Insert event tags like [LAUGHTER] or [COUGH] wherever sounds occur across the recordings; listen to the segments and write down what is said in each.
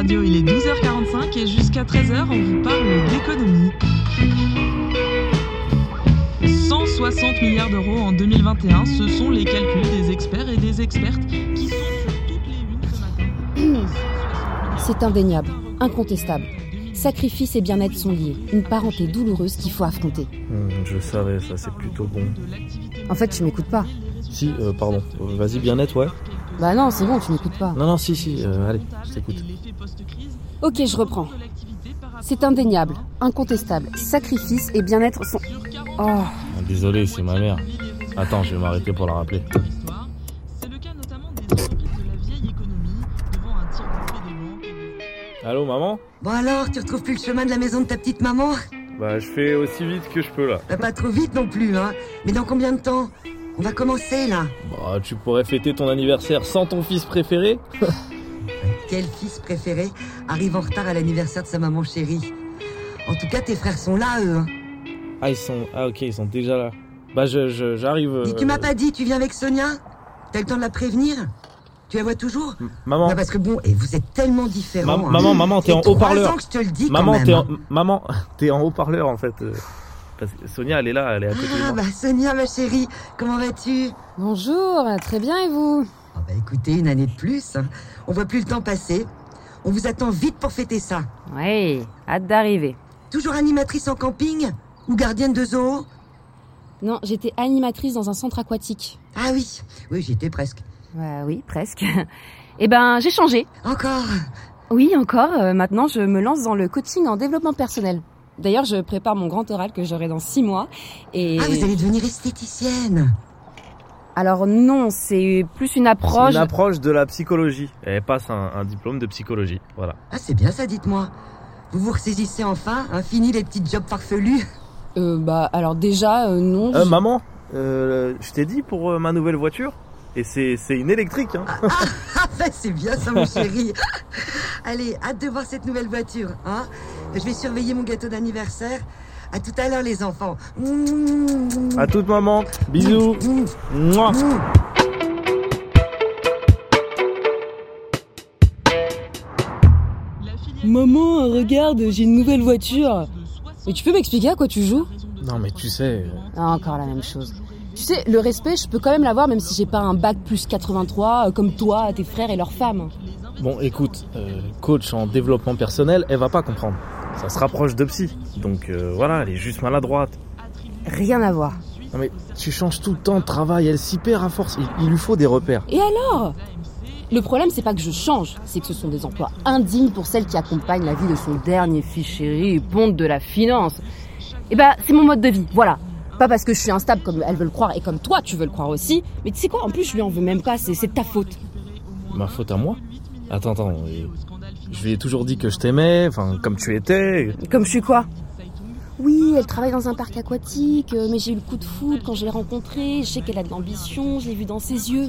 Radio, il est 12h45 et jusqu'à 13h, on vous parle d'économie. 160 milliards d'euros en 2021, ce sont les calculs des experts et des expertes qui sont sur toutes les unes ce matin. [CLEARS THROAT] C'est indéniable, incontestable. Sacrifice et bien-être sont liés, une parenté douloureuse qu'il faut affronter. Hum, je savais, ça c'est plutôt bon. En fait, tu m'écoutes pas. Si, euh, pardon. Vas-y, bien-être, ouais. Bah non, c'est bon, tu m'écoutes pas. Non, non, si, si, euh, allez, je t'écoute. Ok, je reprends. C'est indéniable, incontestable. Sacrifice et bien-être sont... Oh, Désolé, c'est ma mère. Attends, je vais m'arrêter pour la rappeler. C'est le cas notamment des entreprises de la vieille économie devant un tir groupé des banques et des Allô, maman Bon alors, tu retrouves plus le chemin de la maison de ta petite maman? Bah, je fais aussi vite que je peux là. Bah, Pas trop vite non plus, hein. Mais dans combien de temps? On va commencer là. Bah, tu pourrais fêter ton anniversaire sans ton fils préféré [LAUGHS] Quel fils préféré arrive en retard à l'anniversaire de sa maman chérie En tout cas, tes frères sont là, eux. hein. Ah, ils sont. Ah, ok, ils sont déjà là. Bah, je, je- j'arrive. euh, Dis, tu m'as pas dit, tu viens avec Sonia T'as le temps de la prévenir Tu la vois toujours Maman, Non, parce que bon, et vous êtes tellement différents. Ma- hein. maman, maman, t'es en haut-parleur. maman, t'es en, maman, [LAUGHS] t'es en haut-parleur en fait. Euh, Parce que Sonia, elle est là, elle est à côté de Ah moi. bah Sonia, ma chérie, comment vas-tu? Bonjour, très bien et vous? Ah bah écoutez, une année de plus. hein. On voit plus le temps passer. On vous attend vite pour fêter ça. Ouais, hâte d'arriver. Toujours animatrice en camping? Ou gardienne de zoo? Non, j'étais animatrice dans un centre aquatique. Ah oui, oui, j'y étais presque. Ouais, oui, presque. Eh ben, j'ai changé. Encore? Oui, encore. euh, maintenant, je me lance dans le coaching en développement personnel. D'ailleurs, je prépare mon grand oral que j'aurai dans six mois. Et Ah, vous allez devenir esthéticienne alors non, c'est plus une approche. une approche de la psychologie. Elle passe un, un diplôme de psychologie. Voilà. Ah, c'est bien ça, dites-moi. Vous vous ressaisissez enfin hein, Fini les petits jobs farfelus Euh, bah, alors déjà, euh, non. Euh, je- maman, euh, je t'ai dit pour euh, ma nouvelle voiture. Et c'est, c'est une électrique. Hein. Ah, bah, [LAUGHS] c'est bien ça, mon chéri [LAUGHS] Allez, hâte de voir cette nouvelle voiture, hein Je vais surveiller mon gâteau d'anniversaire. À tout à l'heure, les enfants. À toute maman. Bisous. Mouah. Maman, regarde, j'ai une nouvelle voiture. Mais tu peux m'expliquer à quoi tu joues? Non mais tu sais. Ah, Encore la même chose. Tu sais, le respect, je peux quand même l'avoir même si j'ai pas un bac plus 83 euh, comme toi, tes frères et leurs femmes. Bon, écoute, euh, coach en développement personnel, elle va pas comprendre. Ça se rapproche de psy. Donc euh, voilà, elle est juste maladroite. Rien à voir. Non mais tu changes tout le temps de travail, elle s'y perd à force. Il, il lui faut des repères. Et alors? Le problème, c'est pas que je change, c'est que ce sont des emplois indignes pour celle qui accompagne la vie de son dernier fils chéri et ponte de la finance. Et bah, c'est mon mode de vie, voilà. Pas parce que je suis instable comme elle veut le croire et comme toi tu veux le croire aussi, mais tu sais quoi, en plus je lui en veux même pas, c'est de ta faute. Ma faute à moi Attends, attends. Je lui ai toujours dit que je t'aimais, enfin comme tu étais. Comme je suis quoi? Oui, elle travaille dans un parc aquatique, euh, mais j'ai eu le coup de foudre quand je l'ai rencontrée, je sais qu'elle a de l'ambition, je l'ai vu dans ses yeux.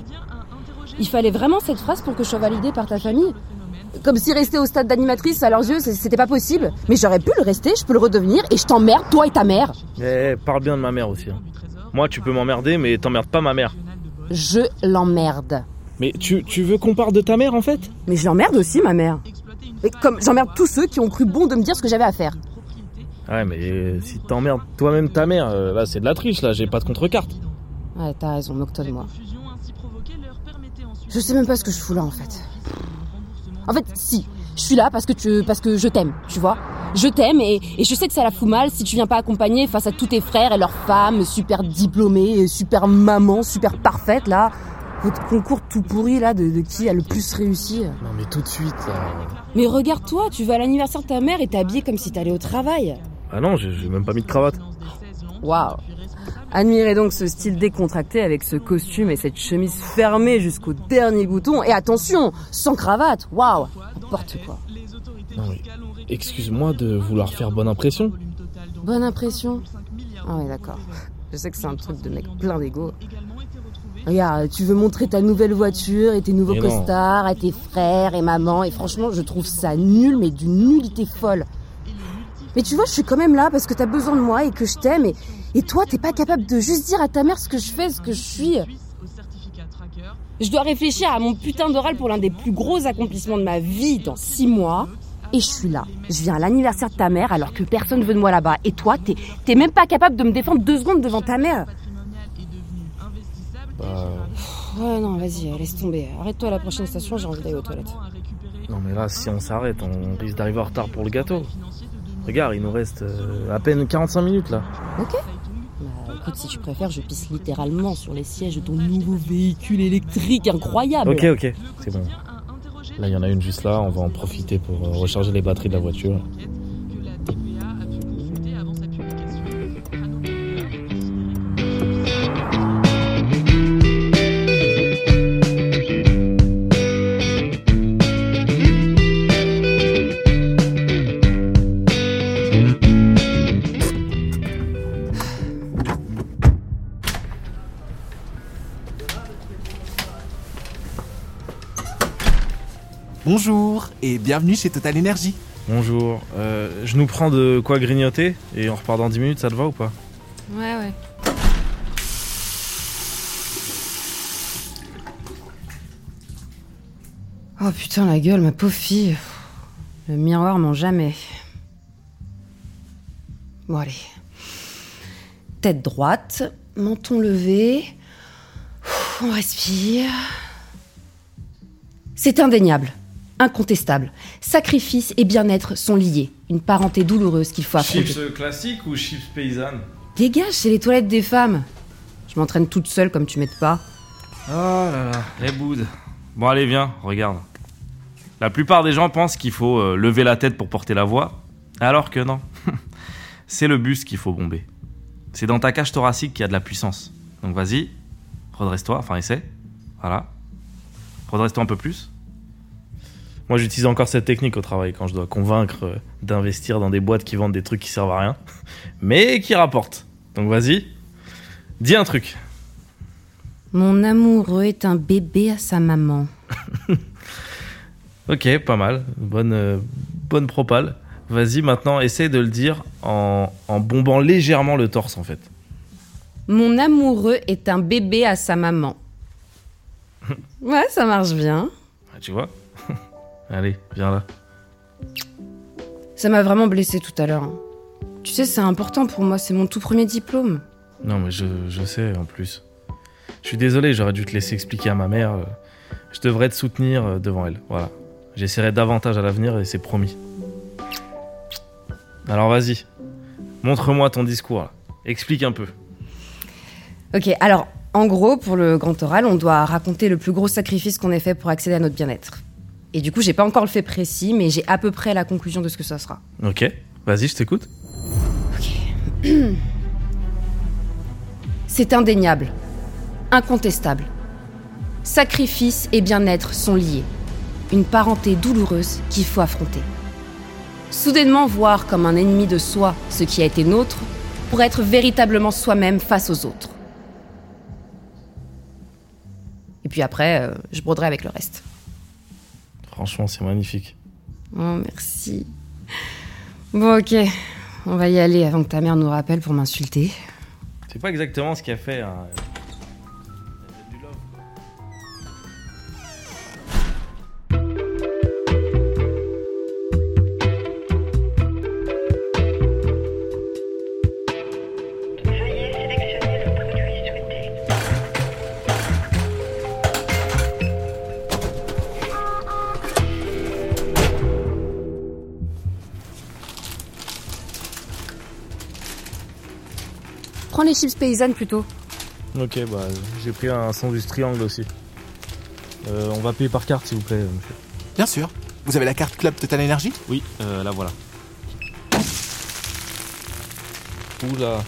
Il fallait vraiment cette phrase pour que je sois validée par ta famille Comme si rester au stade d'animatrice à leurs yeux, c'était pas possible. Mais j'aurais pu le rester, je peux le redevenir, et je t'emmerde, toi et ta mère. Eh, parle bien de ma mère aussi. hein. Moi, tu peux m'emmerder, mais t'emmerdes pas ma mère. Je l'emmerde. Mais tu, tu veux qu'on parle de ta mère en fait? Mais je l'emmerde aussi, ma mère. Et comme j'emmerde tous ceux qui ont cru bon de me dire ce que j'avais à faire. Ouais, mais euh, si t'emmerdes toi-même ta mère, euh, là c'est de la triche, là j'ai pas de contrecarte. Ouais, t'as raison, moque-toi de moi. Je sais même pas ce que je fous là en fait. En fait, si, je suis là parce que tu, parce que je t'aime, tu vois. Je t'aime et, et je sais que ça la fout mal si tu viens pas accompagner face à tous tes frères et leurs femmes super diplômées, super maman, super parfaite là. Votre concours tout pourri là de, de qui a le plus réussi? Non mais tout de suite. là. Mais regarde-toi, tu vas à l'anniversaire de ta mère et t'es habillée comme si t'allais au travail. Ah non, j'ai même pas mis de cravate. Waouh Admirez donc ce style décontracté avec ce costume et cette chemise fermée jusqu'au dernier bouton. Et attention, sans cravate. Waouh N'importe quoi. Non mais excuse-moi de vouloir faire bonne impression. Bonne impression Ah ouais, d'accord. Je sais que c'est un truc de mec plein d'ego. Regarde, tu veux montrer ta nouvelle voiture et tes nouveaux Mais non. costards à tes frères et maman. Et franchement, je trouve ça nul, mais d'une nullité folle. Mais tu vois, je suis quand même là parce que t'as besoin de moi et que je t'aime. Et, et toi, t'es pas capable de juste dire à ta mère ce que je fais, ce que je suis. Je dois réfléchir à mon putain d'oral pour l'un des plus gros accomplissements de ma vie dans six mois. Et je suis là. Je viens à l'anniversaire de ta mère alors que personne veut de moi là-bas. Et toi, t'es, t'es même pas capable de me défendre deux secondes devant ta mère. Bah, Ouais, non, vas-y, laisse tomber. Arrête-toi à la prochaine station, j'ai envie d'aller aux toilettes. non mais là, si on s'arrête, on risque d'arriver en retard pour le gâteau. Regarde, il nous reste euh, à peine 45 minutes là. Ok Bah écoute, si tu préfères, je pisse littéralement sur les sièges de ton nouveau véhicule électrique incroyable. Ok, ok, c'est bon. Là, il y en a une juste là, on va en profiter pour euh, recharger les batteries de la voiture. Bonjour et bienvenue chez Total Energy. Bonjour, euh, je nous prends de quoi grignoter et on repart dans 10 minutes, ça te va ou pas Ouais, ouais. Oh putain, la gueule, ma pauvre fille. Le miroir ment jamais. Bon, allez. Tête droite, menton levé. On respire. C'est indéniable, incontestable. Sacrifice et bien-être sont liés. Une parenté douloureuse qu'il faut affronter. classiques ou chips paysannes Dégage, c'est les toilettes des femmes. Je m'entraîne toute seule comme tu m'aides pas. Oh là là, les boudes. Bon allez viens, regarde. La plupart des gens pensent qu'il faut euh, lever la tête pour porter la voix, alors que non. [LAUGHS] C'est le buste qu'il faut bomber. C'est dans ta cage thoracique qu'il y a de la puissance. Donc vas-y, redresse-toi, enfin essaie. Voilà. Redresse-toi un peu plus. Moi j'utilise encore cette technique au travail quand je dois convaincre euh, d'investir dans des boîtes qui vendent des trucs qui servent à rien, [LAUGHS] mais qui rapportent. Donc vas-y, dis un truc. Mon amoureux est un bébé à sa maman. [LAUGHS] Ok, pas mal. Bonne, euh, bonne propale. Vas-y, maintenant, essaie de le dire en, en bombant légèrement le torse, en fait. Mon amoureux est un bébé à sa maman. [LAUGHS] Ouais, ça marche bien. Ah, tu vois Allez, viens là. Ça m'a vraiment blessé tout à l'heure. Tu sais, c'est important pour moi, c'est mon tout premier diplôme. Non, mais je, je sais, en plus. Je suis désolé, j'aurais dû te laisser expliquer à ma mère. Je devrais te soutenir euh, devant elle. Voilà. J'essaierai davantage à l'avenir et c'est promis. Alors vas-y. Montre-moi ton discours. là. Explique un peu. Ok, alors, en gros, pour le grand oral, on doit raconter le plus gros sacrifice qu'on ait fait pour accéder à notre bien-être. Et du coup, j'ai pas encore le fait précis, mais j'ai à peu près la conclusion de ce que ça sera. Ok, vas-y, je t'écoute. [CLEARS THROAT] C'est indéniable, incontestable. Sacrifice et bien-être sont liés. Une parenté douloureuse qu'il faut affronter. Soudainement voir comme un ennemi de soi ce qui a été nôtre pour être véritablement soi-même face aux autres. Et puis après, euh, je broderai avec le reste. Franchement, c'est magnifique. Oh, merci. Bon, ok. On va y aller avant que ta mère nous rappelle pour m'insulter. C'est pas exactement ce qu'il a fait. hein. Prends les chips paysannes plutôt. Ok, bah j'ai pris un sandwich triangle aussi. Euh, on va payer par carte, s'il vous plaît, monsieur. Bien sûr. Vous avez la carte Club Total Energy? Oui, euh, la voilà. Oula.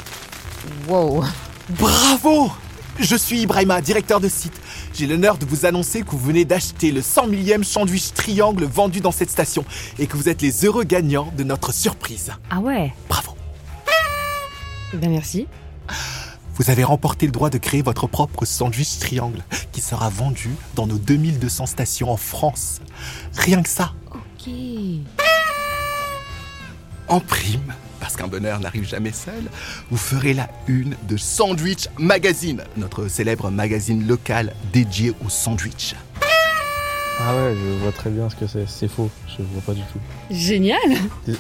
Wow. Bravo Je suis Ibrahima, directeur de site. J'ai l'honneur de vous annoncer que vous venez d'acheter le 100 millième sandwich triangle vendu dans cette station et que vous êtes les heureux gagnants de notre surprise. Ah ouais? Bravo Ben merci. Vous avez remporté le droit de créer votre propre sandwich triangle qui sera vendu dans nos 2200 stations en France. Rien que ça. Ok. En prime, parce qu'un bonheur n'arrive jamais seul, vous ferez la une de Sandwich Magazine, notre célèbre magazine local dédié au sandwich. Ah ouais, je vois très bien ce que c'est. C'est faux, je vois pas du tout. Génial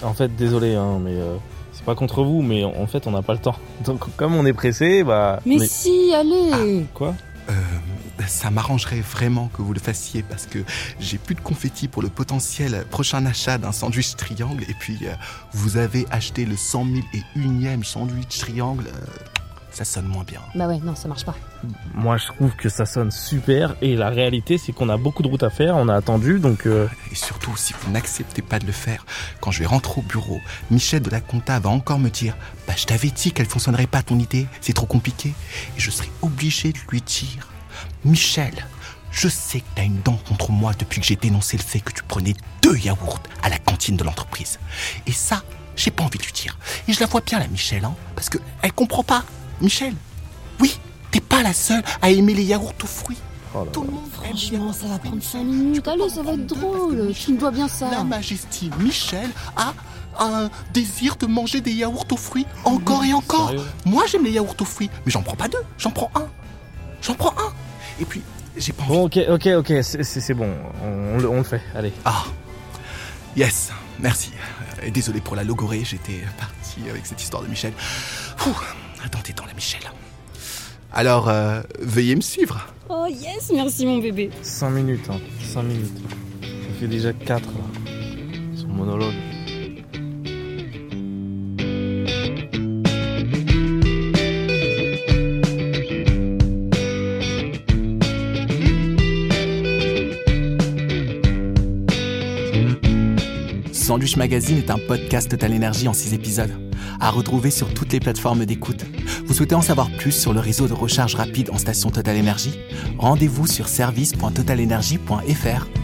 En fait, désolé, hein, mais euh, c'est pas contre vous, mais en fait, on n'a pas le temps. [LAUGHS] Donc, comme on est pressé, bah. Mais, si, allez Quoi Euh, ça m'arrangerait vraiment que vous le fassiez parce que j'ai plus de confetti pour le potentiel prochain achat d'un sandwich triangle et puis euh, vous avez acheté le 100 000 et unième sandwich triangle, euh, ça sonne moins bien. Bah ouais, non, ça marche pas. Moi, je trouve que ça sonne super, et la réalité, c'est qu'on a beaucoup de route à faire, on a attendu, donc. euh, Et surtout, si vous n'acceptez pas de le faire, quand je vais rentrer au bureau, Michel de la compta va encore me dire Bah, je t'avais dit qu'elle fonctionnerait pas ton idée, c'est trop compliqué. Et je serai obligé de lui dire Michel, je sais que t'as une dent contre moi depuis que j'ai dénoncé le fait que tu prenais deux yaourts à la cantine de l'entreprise. Et ça, j'ai pas envie de lui dire. Et je la vois bien, la Michel, hein, parce que elle comprend pas. Michel, oui, t'es pas la seule à aimer les yaourts aux fruits. oh là Tout là. le monde Franchement, ça va prendre 5 minutes. Allez, ça va être drôle. Tu me dois bien La ça. Majesté Michel a un désir de manger des yaourts aux fruits encore et encore. Sérieux Moi j'aime les yaourts aux fruits, mais j'en prends pas deux, j'en prends un. J'en prends un. Et puis, j'ai pas envie. Bon, ok, ok, ok, c'est- bon, on, on le- on le fait, allez. Ah, yes, merci. Désolé pour la logorée, j'étais parti avec cette histoire de Michel. Ouh, dans tes dents la Michel. Alors, euh, veuillez me suivre. Oh yes, merci mon bébé. 5 minutes, hein, 5 minutes. Ça fait déjà 4 là. Son monologue. Sandwich Magazine est un podcast Total Énergie en 6 épisodes, à retrouver sur toutes les plateformes d'écoute. Vous souhaitez en savoir plus sur le réseau de recharge rapide en station Total Énergie? Rendez-vous sur service.totalenergie.fr.